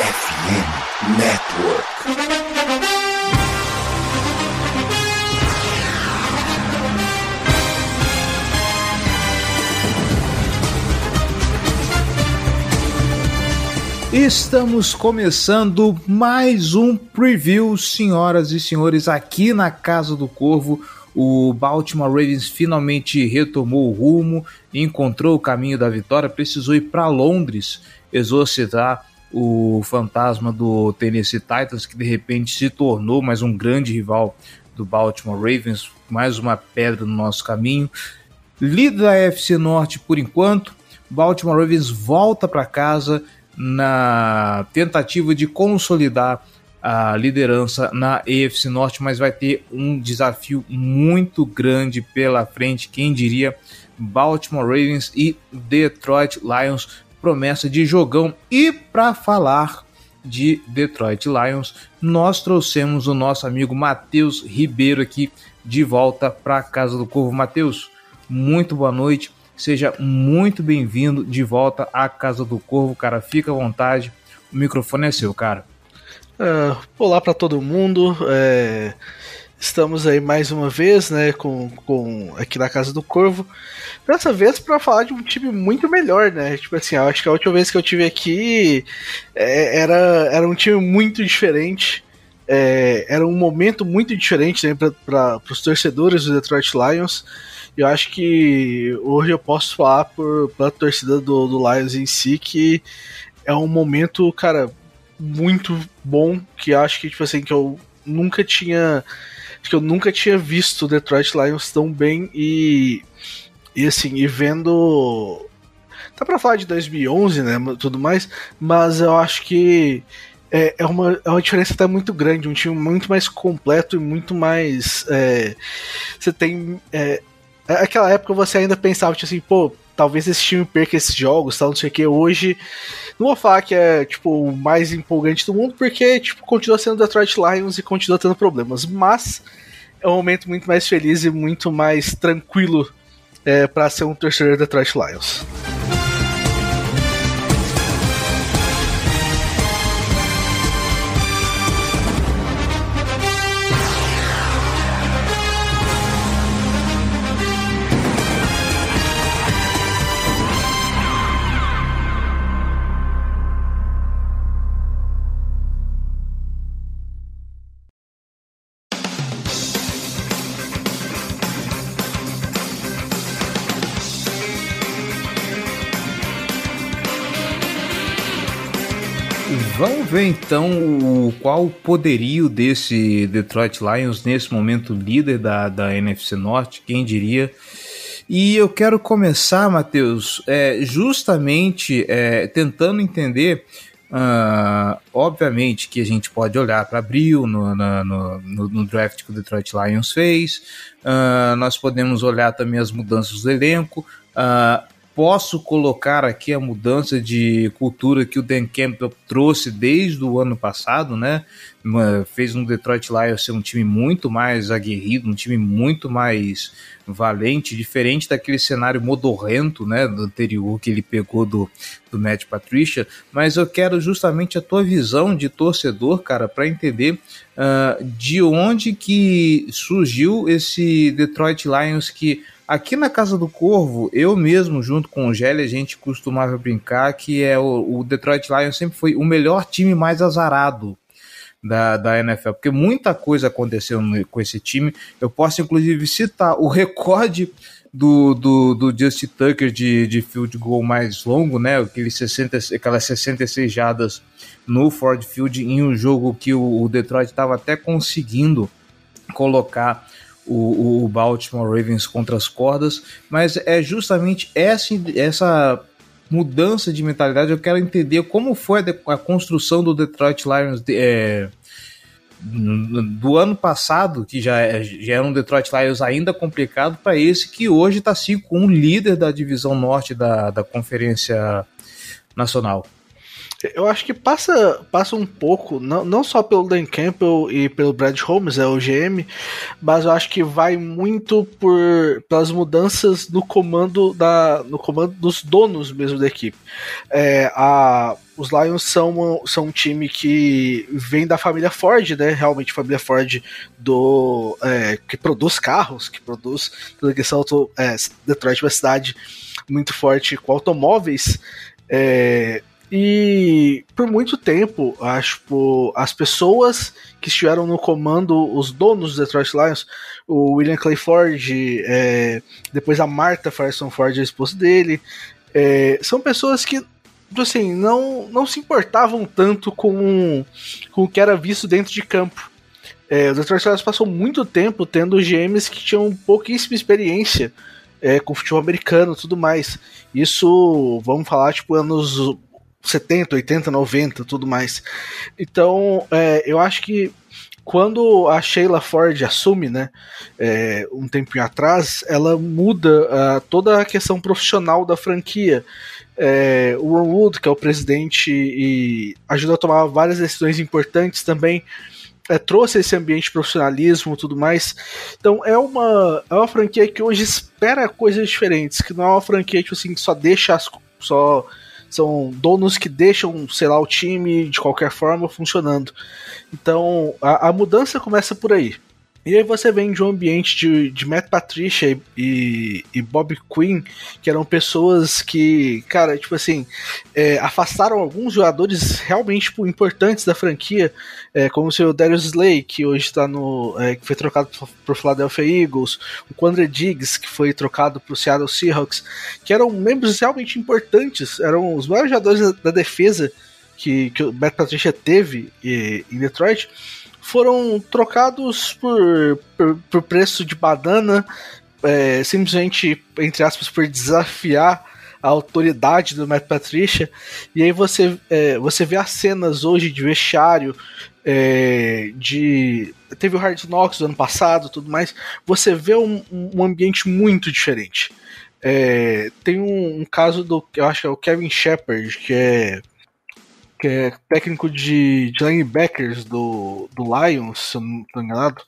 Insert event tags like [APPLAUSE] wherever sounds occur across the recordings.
FM Network. Estamos começando mais um preview, senhoras e senhores, aqui na Casa do Corvo. O Baltimore Ravens finalmente retomou o rumo, encontrou o caminho da vitória, precisou ir para Londres exorcizar o fantasma do Tennessee Titans, que de repente se tornou mais um grande rival do Baltimore Ravens, mais uma pedra no nosso caminho. Líder da FC Norte por enquanto, Baltimore Ravens volta para casa na tentativa de consolidar a liderança na AFC Norte, mas vai ter um desafio muito grande pela frente. Quem diria Baltimore Ravens e Detroit Lions, promessa de jogão. E para falar de Detroit Lions, nós trouxemos o nosso amigo Matheus Ribeiro aqui de volta para a Casa do Corvo. Matheus, muito boa noite. Seja muito bem-vindo de volta à Casa do Corvo, cara. Fica à vontade. O microfone é seu, cara. Uh, olá para todo mundo. É, estamos aí mais uma vez, né, com, com aqui na Casa do Corvo. Dessa vez para falar de um time muito melhor, né? Tipo assim, acho que a última vez que eu tive aqui é, era, era um time muito diferente. É, era um momento muito diferente né, para os torcedores do Detroit Lions. Eu acho que hoje eu posso falar por, pela torcida do, do Lions em si que é um momento, cara, muito bom que acho que tipo assim que eu nunca tinha que eu nunca tinha visto o Detroit Lions tão bem e e assim e vendo tá para falar de 2011 né tudo mais mas eu acho que é, é, uma, é uma diferença até muito grande um time muito mais completo e muito mais é, você tem é, Aquela época você ainda pensava, tipo assim, pô, talvez esse time perca esses jogos, tal, não sei o que. Hoje, não vou falar que é, tipo, o mais empolgante do mundo, porque, tipo, continua sendo Detroit Lions e continua tendo problemas. Mas é um momento muito mais feliz e muito mais tranquilo é, para ser um torcedor Detroit Lions. Ver então o, qual o poderio desse Detroit Lions nesse momento líder da, da NFC Norte, quem diria. E eu quero começar, Matheus, é, justamente é, tentando entender. Uh, obviamente que a gente pode olhar para abril no, no, no, no, draft que o Detroit Lions fez, uh, nós podemos olhar também as mudanças do elenco. Uh, posso colocar aqui a mudança de cultura que o Dan Campbell trouxe desde o ano passado, né? Fez um Detroit Lions ser um time muito mais aguerrido, um time muito mais valente, diferente daquele cenário modorrento, né, do anterior que ele pegou do, do Matt Patricia. Mas eu quero justamente a tua visão de torcedor, cara, para entender uh, de onde que surgiu esse Detroit Lions que Aqui na Casa do Corvo, eu mesmo, junto com o Gelli, a gente costumava brincar que é o, o Detroit Lions sempre foi o melhor time mais azarado da, da NFL, porque muita coisa aconteceu no, com esse time. Eu posso, inclusive, citar o recorde do, do, do Justin Tucker de, de field goal mais longo, né? Aqueles 60, aquelas 66 jadas no Ford Field, em um jogo que o, o Detroit estava até conseguindo colocar o, o Baltimore Ravens contra as cordas, mas é justamente essa, essa mudança de mentalidade. Eu quero entender como foi a, a construção do Detroit Lions de, é, do ano passado, que já, é, já era um Detroit Lions ainda complicado, para esse que hoje está 5-1, líder da divisão norte da, da Conferência Nacional. Eu acho que passa, passa um pouco, não, não só pelo Dan Campbell e pelo Brad Holmes, é o GM, mas eu acho que vai muito por pelas mudanças no comando da no comando dos donos mesmo da equipe. É, a, os Lions são, são um time que vem da família Ford, né? Realmente família Ford do é, que produz carros, que produz toda a questão é, Detroit é uma cidade muito forte com automóveis. É, e por muito tempo, acho as pessoas que estiveram no comando, os donos do Detroit Lions, o William Clay Ford, é, depois a Martha Firestone Ford, a esposa dele, é, são pessoas que assim, não, não se importavam tanto com, com o que era visto dentro de campo. É, o Detroit Lions passou muito tempo tendo GMs que tinham pouquíssima experiência é, com futebol americano tudo mais. Isso, vamos falar, tipo, anos 70, 80, 90, tudo mais. Então, é, eu acho que quando a Sheila Ford assume, né, é, um tempinho atrás, ela muda uh, toda a questão profissional da franquia. É, o Ron Wood, que é o presidente e ajuda a tomar várias decisões importantes também, é, trouxe esse ambiente de profissionalismo tudo mais. Então é uma, é uma franquia que hoje espera coisas diferentes, que não é uma franquia tipo assim, que só deixa as, só são donos que deixam, sei lá, o time de qualquer forma funcionando. Então a, a mudança começa por aí. E aí você vem de um ambiente de, de Matt Patricia e, e Bob Quinn, que eram pessoas que, cara, tipo assim, é, afastaram alguns jogadores realmente tipo, importantes da franquia, é, como o seu Darius Slay, que hoje está no. É, que foi trocado por Philadelphia Eagles, o Quandre Diggs, que foi trocado para o Seattle Seahawks, que eram membros realmente importantes, eram os maiores jogadores da, da defesa que, que o Matt Patricia teve e, em Detroit foram trocados por, por, por preço de banana, é, simplesmente, entre aspas, por desafiar a autoridade do Matt Patricia. E aí você, é, você vê as cenas hoje de vestiário, é, de. Teve o Hard Knocks do ano passado tudo mais. Você vê um, um ambiente muito diferente. É, tem um, um, caso do. Eu acho que é o Kevin Shepard, que é que é técnico de, de linebackers do, do Lions, se eu não estou enganado,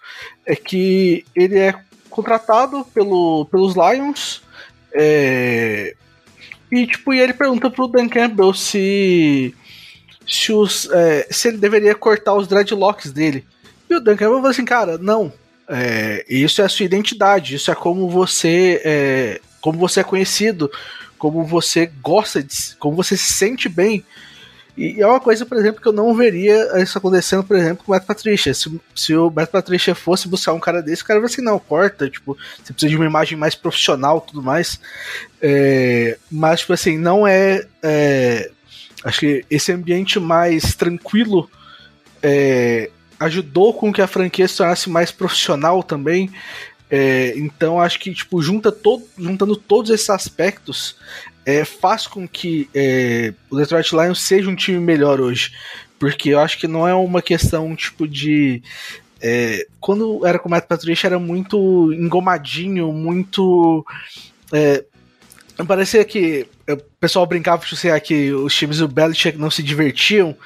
é que ele é contratado pelo, pelos Lions é, e tipo, e ele pergunta pro Dan Campbell se se, os, é, se ele deveria cortar os dreadlocks dele. E o Dan Campbell fala assim, cara, não. É, isso é a sua identidade, isso é como você é, como você é conhecido, como você gosta de, como você se sente bem. E é uma coisa, por exemplo, que eu não veria isso acontecendo, por exemplo, com o Matt Patricia. Se, se o Matt Patricia fosse buscar um cara desse, o cara vai assim, não, corta, tipo, você precisa de uma imagem mais profissional tudo mais. É, mas, tipo assim, não é, é, Acho que esse ambiente mais tranquilo é, ajudou com que a franquia se tornasse mais profissional também. É, então acho que tipo junta todo, juntando todos esses aspectos, é, faz com que é, o Detroit Lions seja um time melhor hoje. Porque eu acho que não é uma questão tipo de. É, quando era com o Matt Patricia era muito engomadinho, muito. É, parecia que o pessoal brincava de ser que os times do Belichick não se divertiam.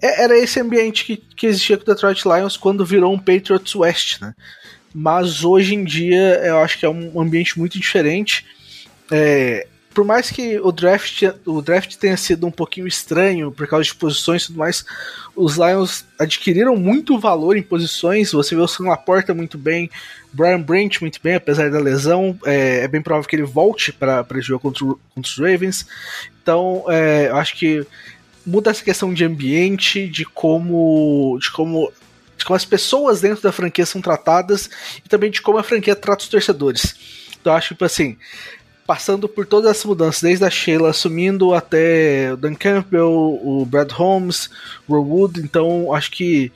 É, era esse ambiente que, que existia com o Detroit Lions quando virou um Patriots West, né? Mas hoje em dia eu acho que é um ambiente muito diferente. É, por mais que o draft, o draft tenha sido um pouquinho estranho por causa de posições e tudo mais, os Lions adquiriram muito valor em posições. Você vê o Sam Laporta muito bem, Brian Branch muito bem, apesar da lesão. É, é bem provável que ele volte para jogar contra, contra, os Ravens. Então, é, eu acho que muda essa questão de ambiente, de como, de como de como as pessoas dentro da franquia são tratadas e também de como a franquia trata os torcedores. Então, eu acho que, tipo assim, passando por todas as mudanças, desde a Sheila assumindo até o Dan Campbell, o Brad Holmes, o Wood, então acho que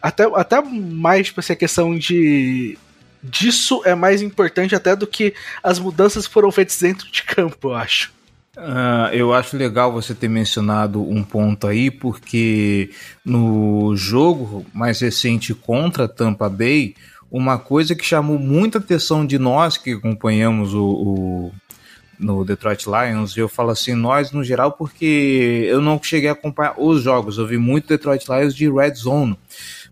até, até mais tipo, assim, a questão de disso é mais importante até do que as mudanças foram feitas dentro de campo, eu acho. Uh, eu acho legal você ter mencionado um ponto aí, porque no jogo mais recente contra Tampa Bay, uma coisa que chamou muita atenção de nós que acompanhamos o, o no Detroit Lions, eu falo assim, nós no geral, porque eu não cheguei a acompanhar os jogos, eu vi muito Detroit Lions de Red Zone,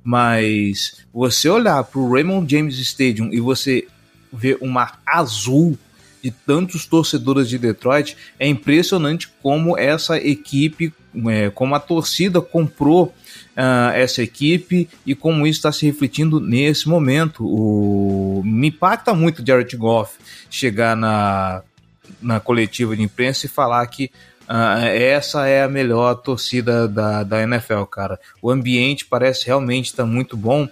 mas você olhar para o Raymond James Stadium e você ver um mar azul de tantos torcedores de Detroit, é impressionante como essa equipe, é, como a torcida comprou uh, essa equipe e como isso está se refletindo nesse momento. O... Me impacta muito o Jared Goff chegar na, na coletiva de imprensa e falar que Uh, essa é a melhor torcida da, da NFL, cara. O ambiente parece realmente estar tá muito bom.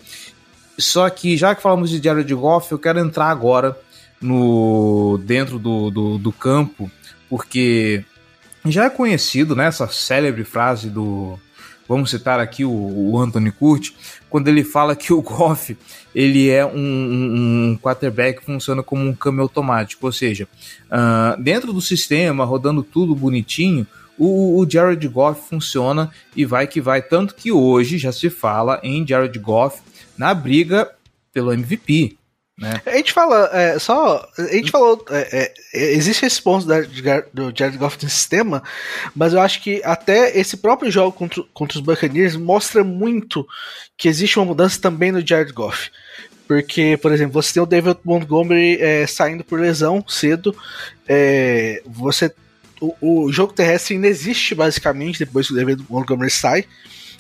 Só que, já que falamos de Jared Goff, eu quero entrar agora no dentro do, do, do campo, porque já é conhecido né, essa célebre frase do. Vamos citar aqui o, o Anthony Curti, quando ele fala que o Goff ele é um, um, um quarterback que funciona como um câmbio automático, ou seja, uh, dentro do sistema, rodando tudo bonitinho, o, o, Jared Goff funciona e vai que vai. Tanto que hoje já se fala em Jared Goff na briga pelo MVP. Né? A gente fala, é, só. A gente falou. É, é, existe esse ponto da, do Jared Goff no sistema, mas eu acho que até esse próprio jogo contra, contra os Buccaneers mostra muito que existe uma mudança também no Jared Goff. Porque, por exemplo, você tem o David Montgomery é, saindo por lesão cedo. É, você. O, o jogo terrestre ainda existe basicamente depois que o David Montgomery sai.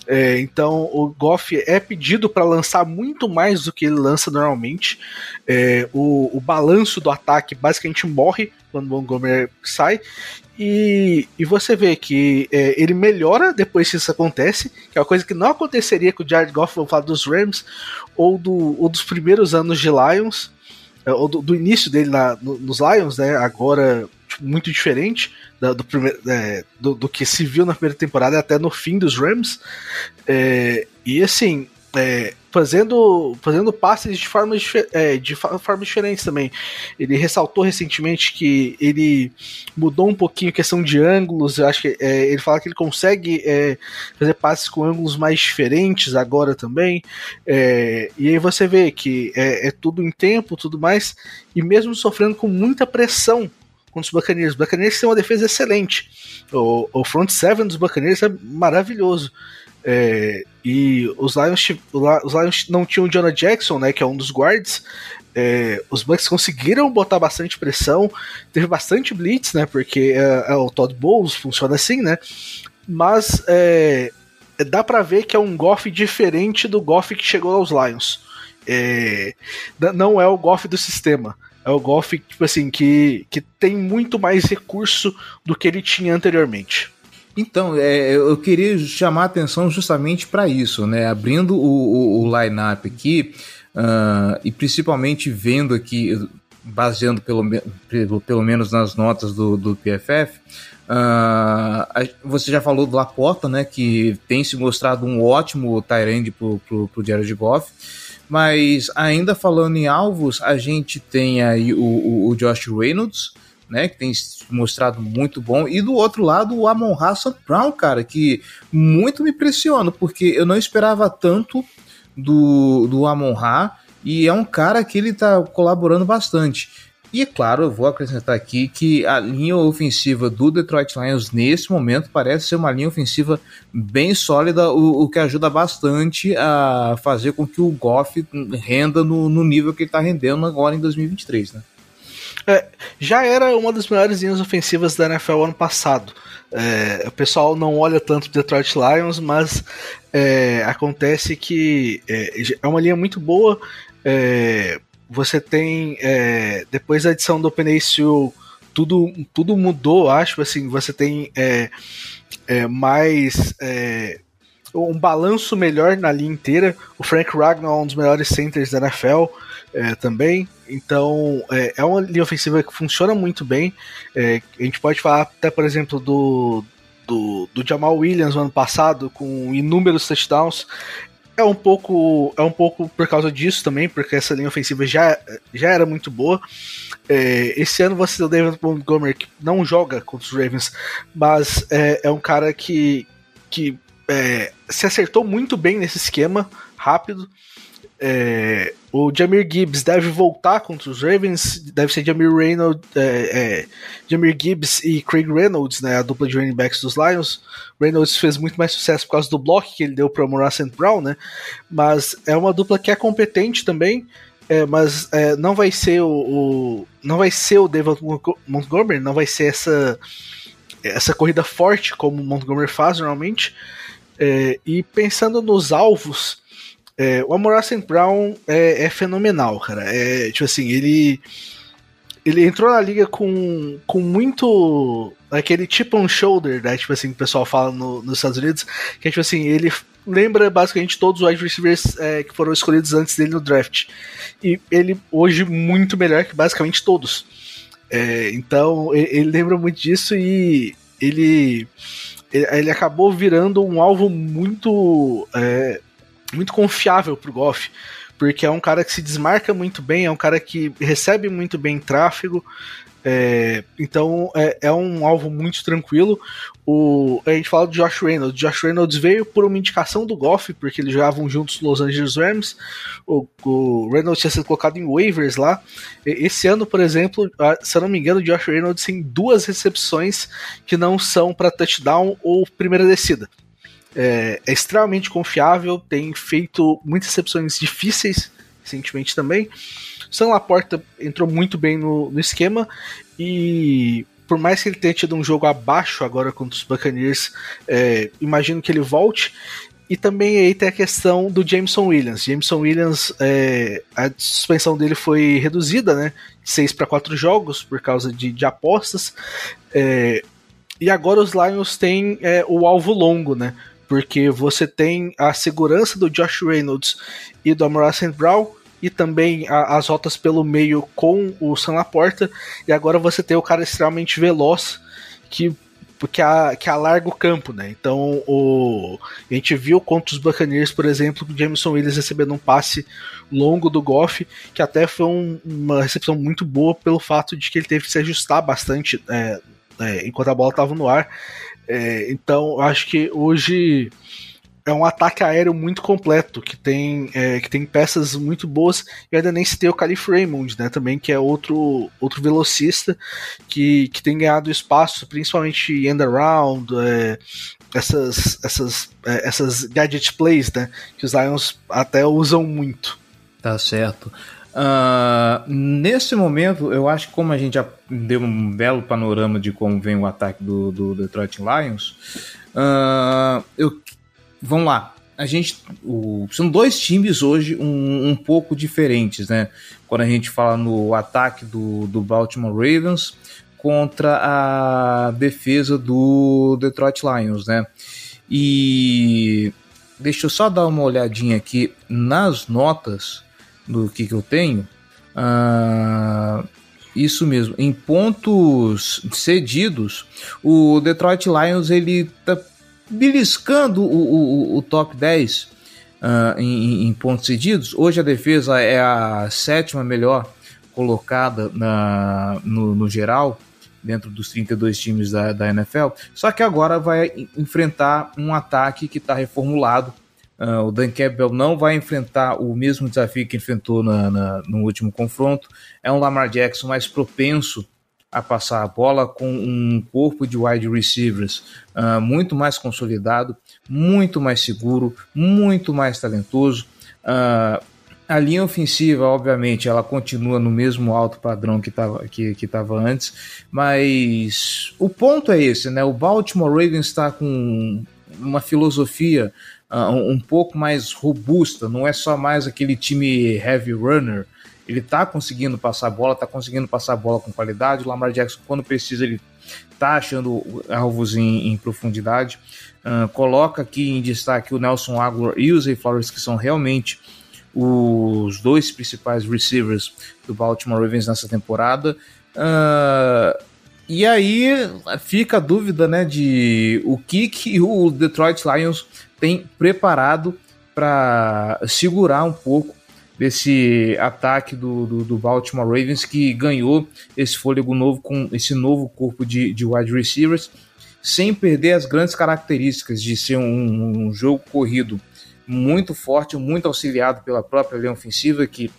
É, então o Goff é pedido para lançar muito mais do que ele lança normalmente. É, o, o balanço do ataque basicamente morre quando Montgomery sai. E, e você vê que é, ele melhora depois que isso acontece, que é uma coisa que não aconteceria com o Jared Goff, vamos falar dos Rams, ou, do, ou dos primeiros anos de Lions, é, ou do, do início dele na, no, nos Lions, né? Agora muito diferente do, do, primeiro, é, do, do, que se viu na primeira temporada até no fim dos Rams. É, e assim, é, fazendo, fazendo passes de formas, é, de formas diferentes também. Ele ressaltou recentemente que ele mudou um pouquinho a questão de ângulos. Eu acho que é, ele fala que ele consegue é, fazer passes com ângulos mais diferentes agora também. É, e aí você vê que é, é tudo em tempo, tudo mais, e mesmo sofrendo com muita pressão contra os Buccaneers. Os Buccaneers têm uma defesa excelente. O, o front seven dos Buccaneers é maravilhoso. É, e os Lions, os Lions não tinham o Jonah Jackson, né, que é um dos guards. É, os Bucks conseguiram botar bastante pressão, teve bastante blitz, né, porque é, é o Todd Bowles funciona assim, né. Mas é, dá para ver que é um Goff diferente do Goff que chegou aos Lions. É, não é o Goff do sistema. É o Golf, tipo assim, que, que tem muito mais recurso do que ele tinha anteriormente. Então, é, eu queria chamar a atenção justamente para isso, né? Abrindo o, o, o line-up aqui, uh, e principalmente vendo aqui, baseando pelo, pelo, pelo menos nas notas do, do PFF, uh, ah, você já falou do Laporta, né? Que tem se mostrado um ótimo Tyrande pro, pro, pro Jared Goff. Mas ainda falando em alvos, a gente tem aí o, o, o Josh Reynolds, né, que tem mostrado muito bom, e do outro lado o Amon Hassan Brown, cara, que muito me impressiona, porque eu não esperava tanto do, do Amon Ra, e é um cara que ele tá colaborando bastante. E é claro, eu vou acrescentar aqui que a linha ofensiva do Detroit Lions nesse momento parece ser uma linha ofensiva bem sólida, o, o que ajuda bastante a fazer com que o Goff renda no, no nível que ele está rendendo agora em 2023, né? É, já era uma das melhores linhas ofensivas da NFL ano passado. É, o pessoal não olha tanto o Detroit Lions, mas é, acontece que é, é uma linha muito boa. É, você tem é, depois da edição do OpenACU tudo tudo mudou acho assim você tem é, é, mais é, um balanço melhor na linha inteira. O Frank Ragnar é um dos melhores centers da NFL é, também. Então é, é, uma linha ofensiva que funciona muito bem. A gente pode falar até por exemplo do do, do Jamal Williams no ano passado com inúmeros touchdowns é um pouco é um pouco por causa disso também, porque essa linha ofensiva já, já era muito boa. É, esse ano você tem o David Montgomery que não joga contra os Ravens, mas é, é um cara que, que é, se acertou muito bem nesse esquema rápido. É, o Jamir Gibbs deve voltar contra os Ravens, deve ser Jamir Reynolds, é, é, Jamir Gibbs e Craig Reynolds, né, a dupla de running backs dos Lions. Reynolds fez muito mais sucesso por causa do bloco que ele deu para o Morrison Brown, né? Mas é uma dupla que é competente também. É, mas é, não vai ser o, o, não vai ser o David Montgomery, não vai ser essa essa corrida forte como o Montgomery faz normalmente. É, e pensando nos alvos, é, o Amor. Brown é, é, fenomenal, cara. É, tipo assim, ele ele entrou na liga com, com muito aquele chip on shoulder, né? Tipo assim, que o pessoal fala no, nos Estados Unidos, que é tipo assim, ele lembra basicamente todos os wide receivers é, que foram escolhidos antes dele no draft. E ele hoje muito melhor que basicamente todos. É, então ele, ele lembra muito disso e ele ele acabou virando um alvo muito é, muito confiável pro Goff, porque é um cara que se desmarca muito bem, é um cara que recebe muito bem tráfego, é, então é, é, um alvo muito tranquilo. O, a gente fala do Josh Reynolds. Josh Reynolds veio por uma indicação do Goff, porque eles jogavam juntos Los Angeles Rams. O, o, Reynolds tinha sido colocado em waivers lá. Esse ano, por exemplo, se eu não me engano, o Josh Reynolds tem duas recepções que não são para touchdown ou primeira descida. É, é, extremamente confiável, tem feito muitas recepções difíceis recentemente também. Sam Laporta entrou muito bem no, no esquema e por mais que ele tenha tido um jogo abaixo agora contra os Buccaneers, é, imagino que ele volte. E também aí tem a questão do Jameson Williams. Jameson Williams, é, a suspensão dele foi reduzida, né? De 6 para 4 jogos por causa de, de apostas. É, e agora os Lions têm é, o alvo longo, né? Porque você tem a segurança do Josh Reynolds e do Amor St. Brown e também a, as rotas pelo meio com o Sam Laporta. E agora você tem o cara extremamente veloz que que, a, que alarga o campo, né? Então o, a gente viu contra os Buccaneers, por exemplo, o Jameson Williams recebendo um passe longo do Goff, que até foi um, uma recepção muito boa pelo fato de que ele teve que se ajustar bastante é, é, enquanto a bola estava no ar. É, então acho que hoje é um ataque aéreo muito completo, que tem, é, que tem peças muito boas, e ainda nem se tem o Calif Raymond, né, também, que é outro, outro velocista que, que tem ganhado espaço, principalmente end around, é, essas, essas, é, essas gadget plays, né, que os Lions até usam muito. Tá certo. Uh, nesse momento, eu acho que como a gente já deu um belo panorama de como vem o ataque do, do Detroit Lions, uh, eu vamos lá. A gente. O, são dois times hoje um, um pouco diferentes, né? Quando a gente fala no ataque do, do Baltimore Ravens contra a defesa do Detroit Lions, né? E deixa eu só dar uma olhadinha aqui nas notas do que, que eu tenho. Uh, isso mesmo, em pontos cedidos, o Detroit Lions ele tá beliscando o, o, o top 10 uh, ah, em, em, pontos cedidos. Hoje a defesa é a sétima melhor colocada na, no, no geral, dentro dos 32 times da, da NFL. Só que agora vai enfrentar um ataque que está reformulado. Uh, o Dan Campbell não vai enfrentar o mesmo desafio que enfrentou na, na, no último confronto. É um Lamar Jackson mais propenso a passar a bola com um corpo de wide receivers uh, muito mais consolidado, muito mais seguro, muito mais talentoso. Uh, a linha ofensiva, obviamente, ela continua no mesmo alto padrão que estava que, que tava antes, mas o ponto é esse, né? O Baltimore Ravens está com uma filosofia um, um pouco mais robusta, não é só mais aquele time heavy runner ele tá conseguindo passar a bola, tá conseguindo passar a bola com qualidade. O Lamar Jackson, quando precisa, ele tá achando alvos em, em profundidade. Uh, coloca aqui em destaque o Nelson Aguilar e o Zay Flowers, que são realmente os dois principais receivers do Baltimore Ravens nessa temporada. Uh, e aí fica a dúvida né, de o que, que o Detroit Lions tem preparado para segurar um pouco desse ataque do, do, do, Baltimore Ravens que ganhou esse fôlego novo com esse novo corpo de, de wide receivers, sem perder as grandes características de ser um, um jogo corrido muito forte, muito auxiliado pela própria linha ofensiva, que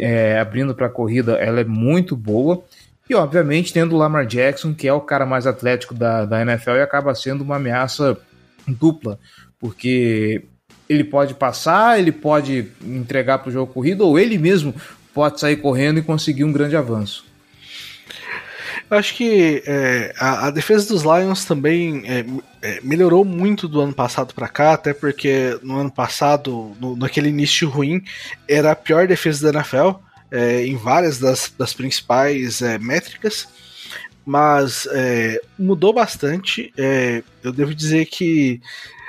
é, abrindo para a corrida ela é muito boa. E, obviamente, tendo o Lamar Jackson, que é o cara mais atlético da, da NFL e acaba sendo uma ameaça dupla, porque ele pode passar, ele pode entregar para o jogo corrido, ou ele mesmo pode sair correndo e conseguir um grande avanço. Eu acho que é, a, a, defesa dos Lions também é, é, melhorou muito do ano passado para cá, até porque no ano passado, no, naquele início ruim, era a pior defesa da NFL é, em várias das, das principais é, métricas, mas é, mudou bastante. eu devo dizer que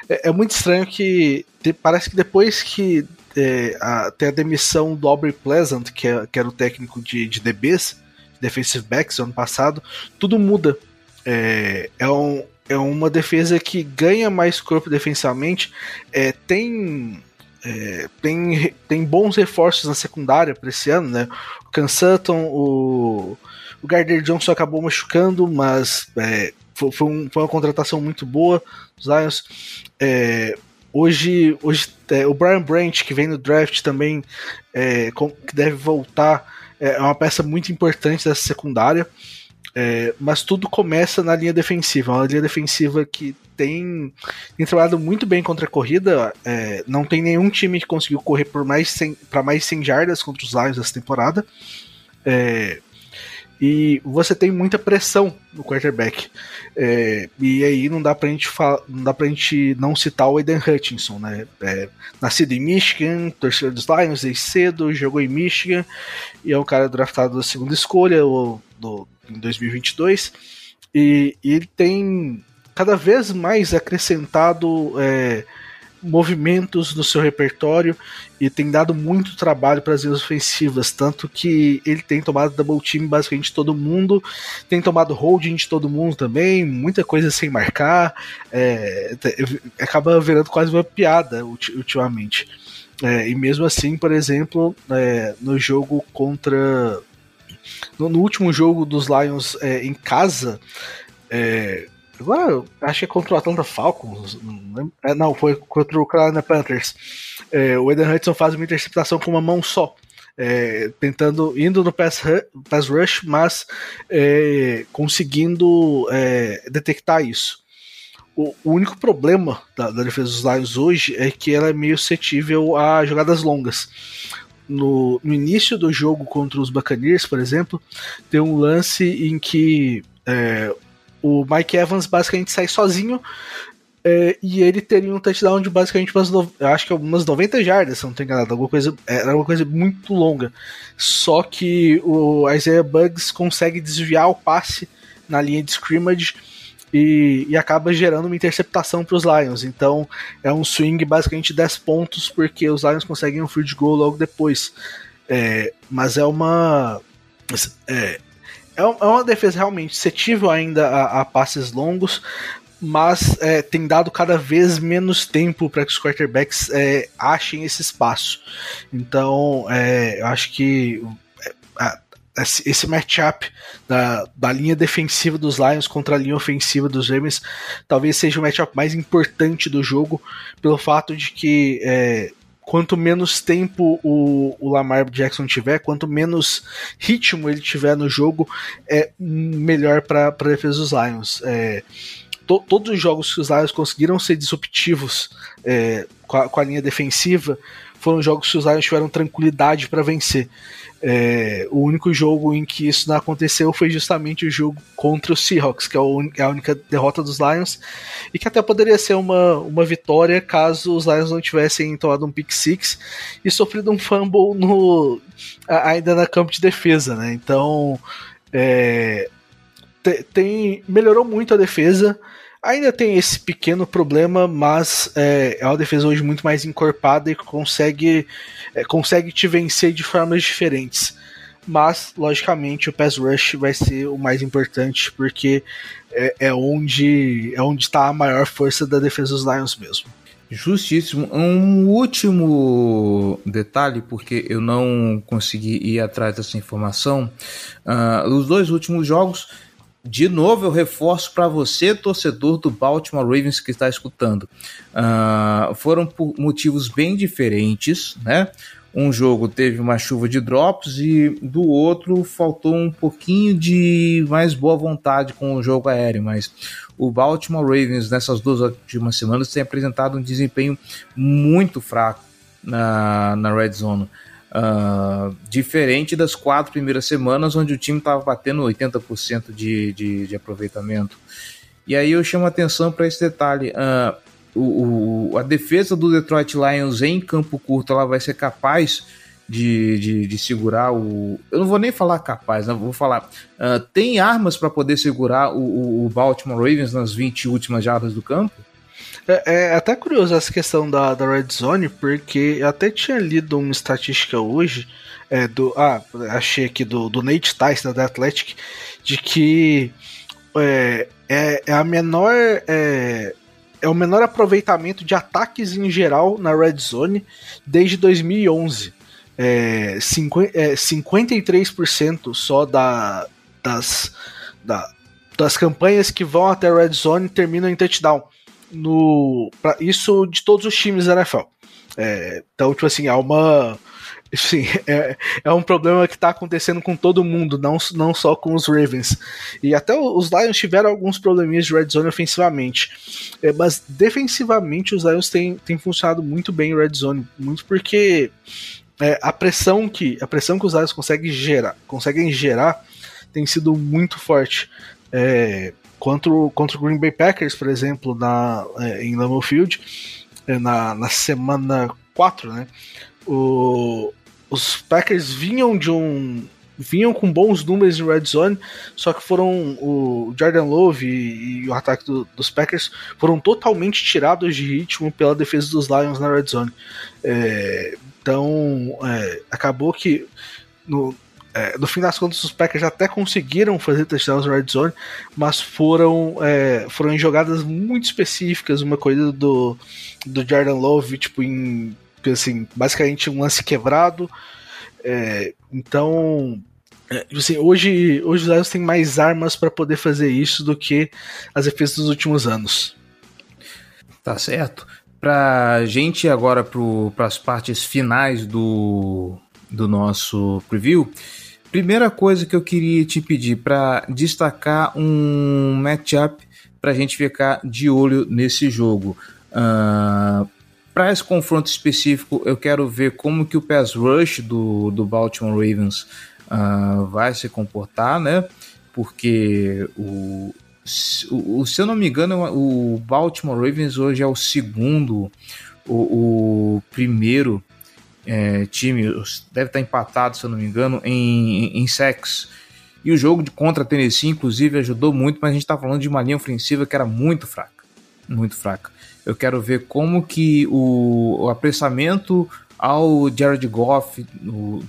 é, muito estranho que parece que depois que a, tem a demissão do Aubrey Pleasant, que, que era o técnico de, de DBs, defensive backs ano passado, tudo muda. É, é, um, é uma defesa que ganha mais corpo defensivamente, é, tem, é, tem, tem bons reforços na secundária para esse ano, né? O Can Sutton, o, o Gardner Johnson acabou machucando, mas é, foi, foi, um, foi, uma contratação muito boa dos Lions. É, hoje, hoje é, o Brian Branch, que vem no draft também, é, com, que deve voltar é, é uma peça muito importante dessa secundária. É, mas tudo começa na linha defensiva. Uma linha defensiva que tem, tem trabalhado muito bem contra a corrida. É, não tem nenhum time que conseguiu correr para mais 100 jardas contra os Lions essa temporada. É, e você tem muita pressão no quarterback. É, e aí não dá pra gente não dá pra gente não citar o Aiden Hutchinson, né? É, nascido em Michigan, torcedor dos Lions desde cedo, jogou em Michigan e é um cara draftado da segunda escolha do, em 2022. E, e ele tem cada vez mais acrescentado é, movimentos no seu repertório e tem dado muito trabalho para as linhas ofensivas, tanto que ele tem tomado double team basicamente todo mundo, tem tomado holding de todo mundo também, muita coisa sem marcar, é, acaba virando quase uma piada ultimamente. É, e mesmo assim, por exemplo, é, no jogo contra. No, no, último jogo dos Lions é, em casa, é, Agora, acho que é contra o Atlanta Falcons. Não, é, não foi contra o Carolina Panthers. É, o Eden Hudson faz uma interceptação com uma mão só. É, tentando, indo no pass, pass rush, mas é, conseguindo é, detectar isso. O, o único problema da, da, defesa dos Lions hoje é que ela é meio suscetível a jogadas longas. No, no início do jogo contra os Buccaneers, por exemplo, tem um lance em que é, o Mike Evans basicamente sai sozinho é, e ele teria um touchdown de basicamente umas, no, acho que umas 90 jardas, se não estou enganado, alguma coisa, era uma coisa muito longa. Só que o Isaiah Bugs consegue desviar o passe na linha de scrimmage e, e acaba gerando uma interceptação para os Lions. Então é um swing basicamente 10 pontos, porque os Lions conseguem um field goal logo depois. É, mas é uma. É, é, é uma defesa realmente suscetível ainda a, a passes longos, mas é, tem dado cada vez menos tempo para que os quarterbacks é, achem esse espaço. Então, é, eu acho que é, esse matchup da, da linha defensiva dos Lions contra a linha ofensiva dos Ravens talvez seja o matchup mais importante do jogo, pelo fato de que é, quanto menos tempo o, o, Lamar Jackson tiver, quanto menos ritmo ele tiver no jogo, é melhor para a defesa dos Lions. É, to, todos os jogos que os Lions conseguiram ser disruptivos é, com, a, com, a, linha defensiva foram jogos que os Lions tiveram tranquilidade para vencer. É, o único jogo em que isso não aconteceu foi justamente o jogo contra o Seahawks, que é, é a única derrota dos Lions, e que até poderia ser uma, uma vitória caso os Lions não tivessem tomado um pick six e sofrido um fumble no, ainda na campo de defesa, né? Então é, tem melhorou muito a defesa. Ainda tem esse pequeno problema, mas é, é uma defesa hoje muito mais encorpada e consegue, é, consegue te vencer de formas diferentes. Mas, logicamente, o pass rush vai ser o mais importante, porque é, é onde é onde está a maior força da defesa dos Lions mesmo. Justíssimo. Um último detalhe, porque eu não consegui ir atrás dessa informação. Uh, os dois últimos jogos de novo, eu reforço para você, torcedor do Baltimore Ravens que está escutando. Uh, foram por motivos bem diferentes, né? Um jogo teve uma chuva de drops e do outro faltou um pouquinho de mais boa vontade com o jogo aéreo, mas o Baltimore Ravens nessas duas últimas semanas tem apresentado um desempenho muito fraco na, na Red Zone. Uh, diferente das quatro primeiras semanas, onde o time estava batendo 80% de, de, de, aproveitamento. E aí eu chamo atenção para esse detalhe. Uh, o, o, a defesa do Detroit Lions em campo curto ela vai ser capaz de, de, de segurar o. Eu não vou nem falar capaz, né? vou falar. Uh, tem armas para poder segurar o, o, Baltimore Ravens nas 20 últimas jardas do campo? É, é, até curioso essa questão da, da Red Zone, porque eu até tinha lido uma estatística hoje, é, do, ah, achei aqui do, do Nate Tyson da Athletic, de que é, é, é a menor. É, é o menor aproveitamento de ataques em geral na Red Zone desde 2011. É, 50, é, 53% só da, das, da, das campanhas que vão até a Red Zone terminam em touchdown no pra, isso de todos os times da NFL. É, então, tipo assim, há uma. [LAUGHS] Sim, é, é um problema que está acontecendo com todo mundo, não, não só com os Ravens. E até os Lions tiveram alguns probleminhas de red zone ofensivamente. É, mas defensivamente os Lions têm, têm funcionado muito bem em red zone. Muito porque é, a pressão que a pressão que os Lions conseguem gerar, conseguem gerar tem sido muito forte. É, Contra o, contra o Green Bay Packers, por exemplo, na, é, em Lambeau Field, é, na, na semana 4, né? O, os Packers vinham de um vinham com bons números em red zone, só que foram o Jordan Love e, e o ataque do, dos Packers foram totalmente tirados de ritmo pela defesa dos Lions na red zone. É, então é, acabou que no, é, no fim das contas, os Packers até conseguiram fazer touchdowns no red zone, mas foram, é, foram em jogadas muito específicas, uma coisa do, do Jordan Love, tipo, em assim, basicamente um lance quebrado. É, então, é, tipo assim, hoje, hoje os Lions têm mais armas para poder fazer isso do que as defesas dos últimos anos. Tá certo. Pra gente agora para as partes finais do, do nosso preview, Primeira coisa que eu queria te pedir para destacar um matchup para a gente ficar de olho nesse jogo. Uh, para esse confronto específico, eu quero ver como que o pass rush do, do Baltimore Ravens uh, vai se comportar, né? Porque o, o, se eu não me engano, o Baltimore Ravens hoje é o segundo, o, o primeiro é, time, deve estar empatado, se eu não me engano, em, em sacks. E o jogo de contra Tennessee, inclusive, ajudou muito, mas a gente está falando de uma linha ofensiva que era muito fraca. Muito fraca. Eu quero ver como que o, o apressamento ao Jared Goff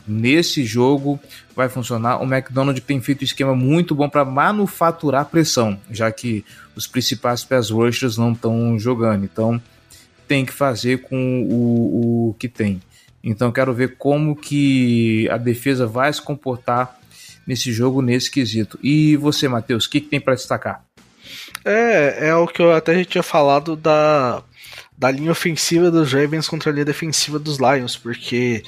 nesse jogo vai funcionar. O McDonald tem feito um esquema muito bom para manufaturar pressão, já que os principais pass rushers não estão jogando. Então tem que fazer com o, o que tem. Então quero ver como que a defesa vai se comportar nesse jogo, nesse quesito. E você, Matheus, o que, que tem para destacar? É, é o que eu até tinha falado da, da linha ofensiva dos Ravens contra a linha defensiva dos Lions, porque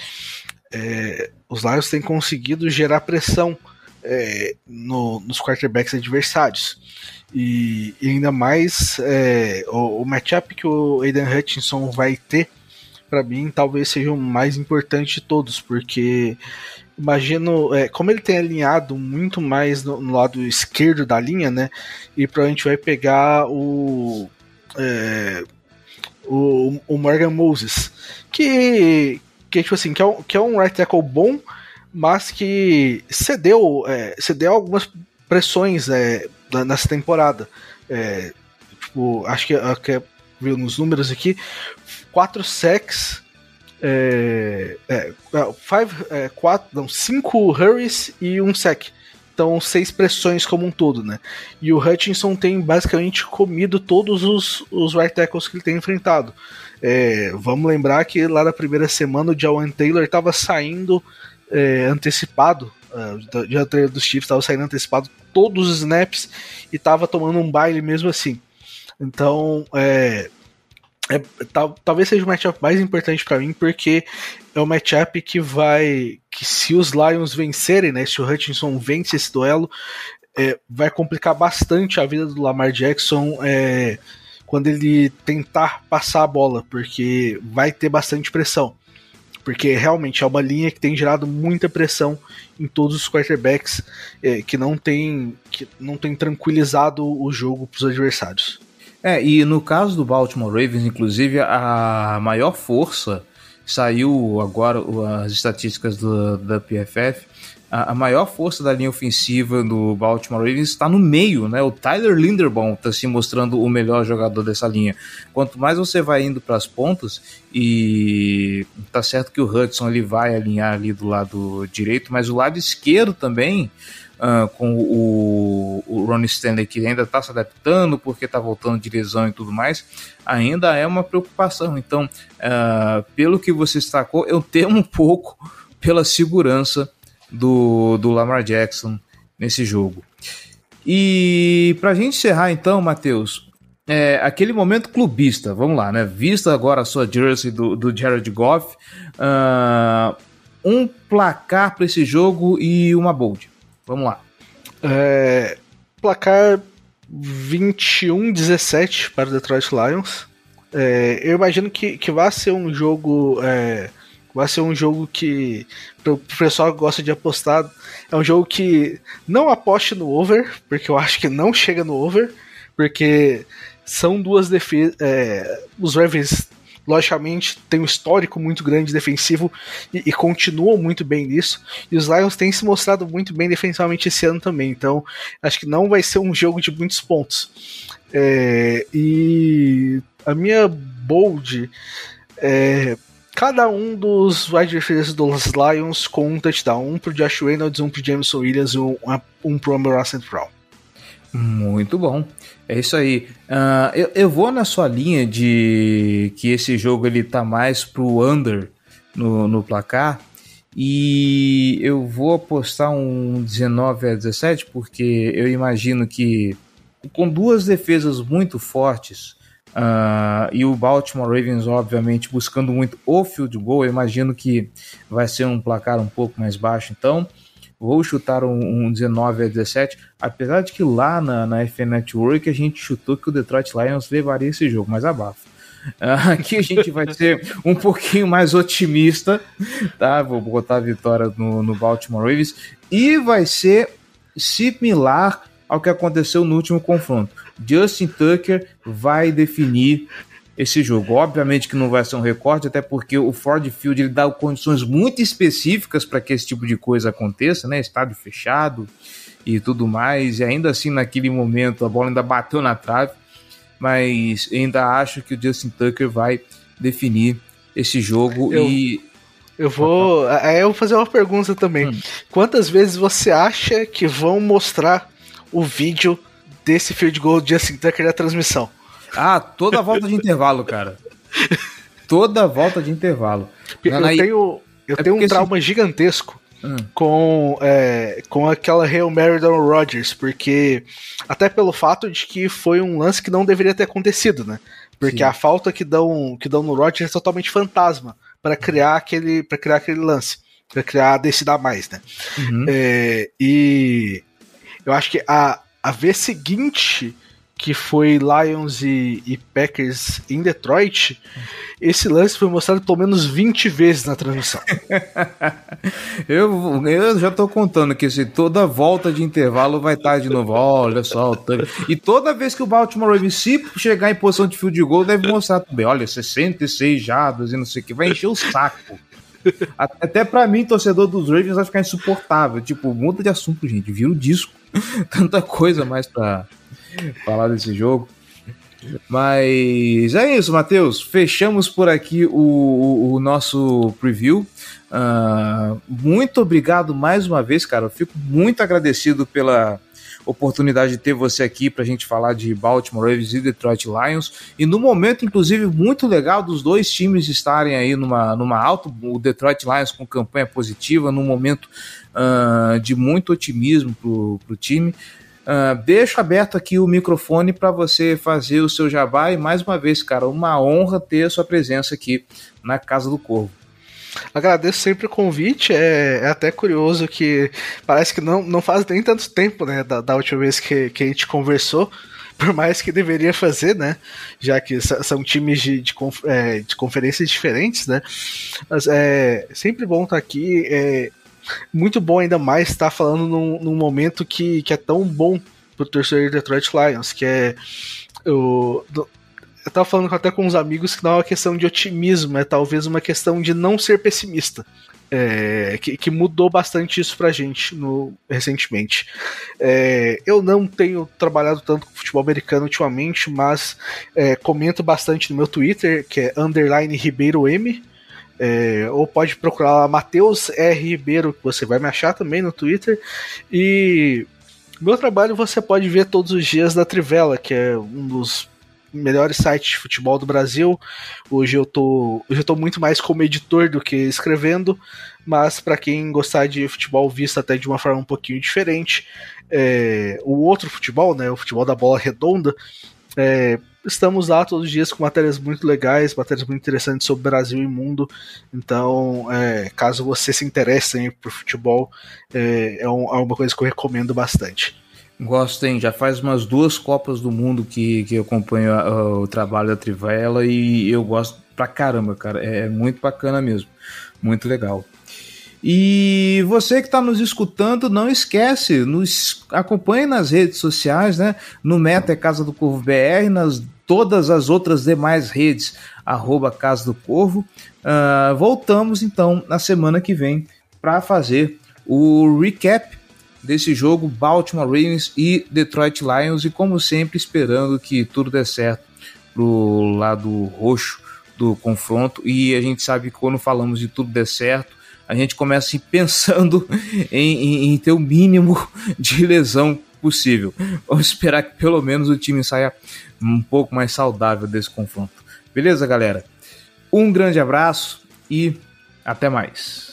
é, os Lions têm conseguido gerar pressão é, no, nos quarterbacks adversários. E, e ainda mais é, o, o matchup que o Aiden Hutchinson vai ter para mim talvez seja o mais importante de todos, porque imagino é, como ele tem alinhado muito mais no, no, lado esquerdo da linha, né? E provavelmente vai pegar o, é, o, o, Morgan Moses, que, que tipo assim, que é, um, que é um right tackle bom, mas que cedeu, é, cedeu algumas pressões é, nessa temporada. É, tipo, acho que, que é, viu nos números aqui, quatro sacks, é, é, é, five, é, quatro, não, cinco hurries e um sack. Então, seis pressões como um todo, né? E o Hutchinson tem basicamente comido todos os, os right tackles que ele tem enfrentado. É, vamos lembrar que lá na primeira semana o Jawan Taylor estava saindo é, antecipado Uh, o treino dos Chiefs estava saindo antecipado todos os snaps e estava tomando um baile mesmo assim. Então, é, é, tal, talvez seja o matchup mais importante para mim, porque é o matchup que vai. que se os Lions vencerem, né? Se o Hutchinson vence esse duelo, é, vai complicar bastante a vida do Lamar Jackson é, quando ele tentar passar a bola, porque vai ter bastante pressão. Porque realmente é uma linha que tem gerado muita pressão em todos os quarterbacks é, que não tem que não tem tranquilizado o jogo para os adversários. É, e no caso do Baltimore Ravens, inclusive, a maior força saiu agora as estatísticas do, da PFF a, maior força da linha ofensiva do Baltimore Ravens está no meio, né? O Tyler Linderbaum está se mostrando o melhor jogador dessa linha. Quanto mais você vai indo para as pontas, e tá certo que o Hudson ele vai alinhar ali do lado direito, mas o lado esquerdo também. Uh, com o, o Ron Stanley que ainda está se adaptando porque está voltando de lesão e tudo mais, ainda é uma preocupação. Então, uh, pelo que você destacou, eu temo um pouco pela segurança do, do Lamar Jackson nesse jogo. E para a gente encerrar então, Matheus, é, aquele momento clubista, vamos lá, né? Vista agora a sua jersey do, do Jared Goff, uh, um placar para esse jogo e uma bold. Vamos lá. É, placar 21-17 para o Detroit Lions. É, eu imagino que, que vai ser um jogo é, Vai ser um jogo que, pro pessoal que gosta de apostar, é um jogo que não aposte no over, porque eu acho que não chega no over, porque são duas defesas. É, os Ravens, logicamente, têm um histórico muito grande defensivo e, e, continuam muito bem nisso. E os Lions têm se mostrado muito bem defensivamente esse ano também. Então, acho que não vai ser um jogo de muitos pontos. É, e a minha bold. É, cada um dos wide receivers dos Lions com um touchdown. Um pro Josh Reynolds, um pro Jameson Williams e um, um pro Amber St. Brown. Muito bom. É isso aí. Uh, eu, eu vou na sua linha de que esse jogo ele tá mais pro under no, no placar. E eu vou apostar um 19 a 17, porque eu imagino que com duas defesas muito fortes, Uh, e o Baltimore Ravens, obviamente, buscando muito o field goal. Eu imagino que vai ser um placar um pouco mais baixo. Então, vou chutar um, um 19 a 17. Apesar de que lá na, na FN Network a gente chutou que o Detroit Lions levaria esse jogo, mas abafa. Uh, [LAUGHS] aqui a gente vai ser um pouquinho mais otimista, tá? Vou botar a vitória no, no Baltimore Ravens. E vai ser similar ao que aconteceu no último confronto. Justin Tucker vai definir esse jogo. Obviamente que não vai ser um recorde, até porque o Ford Field ele dá condições muito específicas para que esse tipo de coisa aconteça, né? Estádio fechado e tudo mais. E ainda assim, naquele momento, a bola ainda bateu na trave, mas ainda acho que o Justin Tucker vai definir esse jogo eu, e eu vou, aí eu vou fazer uma pergunta também. Hum. Quantas vezes você acha que vão mostrar o vídeo desse field goal de Justin Tucker na transmissão. Ah, toda volta de intervalo, cara. Toda volta de intervalo. Eu tenho, eu é tenho um trauma gigantesco hum. com, é, com aquela Hail Mary do Rodgers, porque até pelo fato de que foi um lance que não deveria ter acontecido, né? Porque Sim. a falta que dão, que dão no Rodgers é totalmente fantasma para criar aquele para criar aquele lance, para criar a descida a mais, né? Uhum. É, e eu acho que a, a vez seguinte que foi Lions e, e, Packers em Detroit, esse lance foi mostrado pelo menos 20 vezes na transmissão. [LAUGHS] eu, eu já tô contando que se toda volta de intervalo vai estar de novo. Olha só, e toda vez que o Baltimore Ravens se chegar em posição de field goal, deve mostrar também. Olha, 66 jardas e não sei o que, vai encher o saco. Até para mim, torcedor dos Ravens, vai ficar insuportável. Tipo, muda de assunto, gente. Vira o disco. [LAUGHS] Tanta coisa mais para falar desse jogo. Mas é isso, Matheus. Fechamos por aqui o, o, o nosso preview. Uh, muito obrigado mais uma vez, cara. Eu fico muito agradecido pela oportunidade de ter você aqui para a gente falar de Baltimore Ravens e Detroit Lions. E no momento, inclusive, muito legal dos dois times estarem aí numa, numa alta, o Detroit Lions com campanha positiva, num momento uh, de muito otimismo para o time. Uh, deixo aberto aqui o microfone para você fazer o seu jabá e mais uma vez, cara, uma honra ter a sua presença aqui na Casa do Corvo. Agradeço sempre o convite. É, é, até curioso que parece que não, não faz nem tanto tempo, né, da, da última vez que, que a gente conversou. [LAUGHS] Por mais que deveria fazer, né? Já que são times de, de, é, de conferências diferentes, né? Mas é sempre bom estar aqui. É muito bom ainda mais estar falando num, num momento que, que é tão bom pro torcedor de Detroit Lions, que é o, eu tava falando até com uns amigos que não é uma questão de otimismo, é talvez uma questão de não ser pessimista. É, que, que, mudou bastante isso pra gente no, recentemente. É, eu não tenho trabalhado tanto com futebol americano ultimamente, mas é, comento bastante no meu Twitter, que é underline Ribeiro M. É, ou pode procurar Matheus R. Ribeiro, que você vai me achar também no Twitter. E meu trabalho você pode ver todos os dias da Trivela, que é um dos melhores sites de futebol do Brasil. Hoje eu tô, hoje eu tô muito mais como editor do que escrevendo, mas para quem gostar de futebol visto até de uma forma um pouquinho diferente, é, o outro futebol, né, o futebol da bola redonda, é, estamos lá todos os dias com matérias muito legais, matérias muito interessantes sobre Brasil e mundo. Então, é, caso você se interesse por futebol, é, é, um, é uma coisa que eu recomendo bastante. Gosto, hein? Já faz umas duas Copas do Mundo que, que eu acompanho uh, o trabalho da Trivela e eu gosto pra caramba, cara. É, é muito bacana mesmo. Muito legal. E você que está nos escutando, não esquece, nos acompanhe nas redes sociais, né? No Meta é Casa do Corvo BR, nas todas as outras demais redes, arroba Casa do Corvo. Uh, voltamos então na semana que vem para fazer o recap desse jogo Baltimore Ravens e Detroit Lions e como sempre esperando que tudo dê certo pro lado roxo do confronto e a gente sabe que quando falamos de tudo der certo a gente começa assim, pensando [LAUGHS] em, em, em ter o mínimo [LAUGHS] de lesão possível. Vamos esperar que pelo menos o time saia um pouco mais saudável desse confronto. Beleza, galera? Um grande abraço e até mais.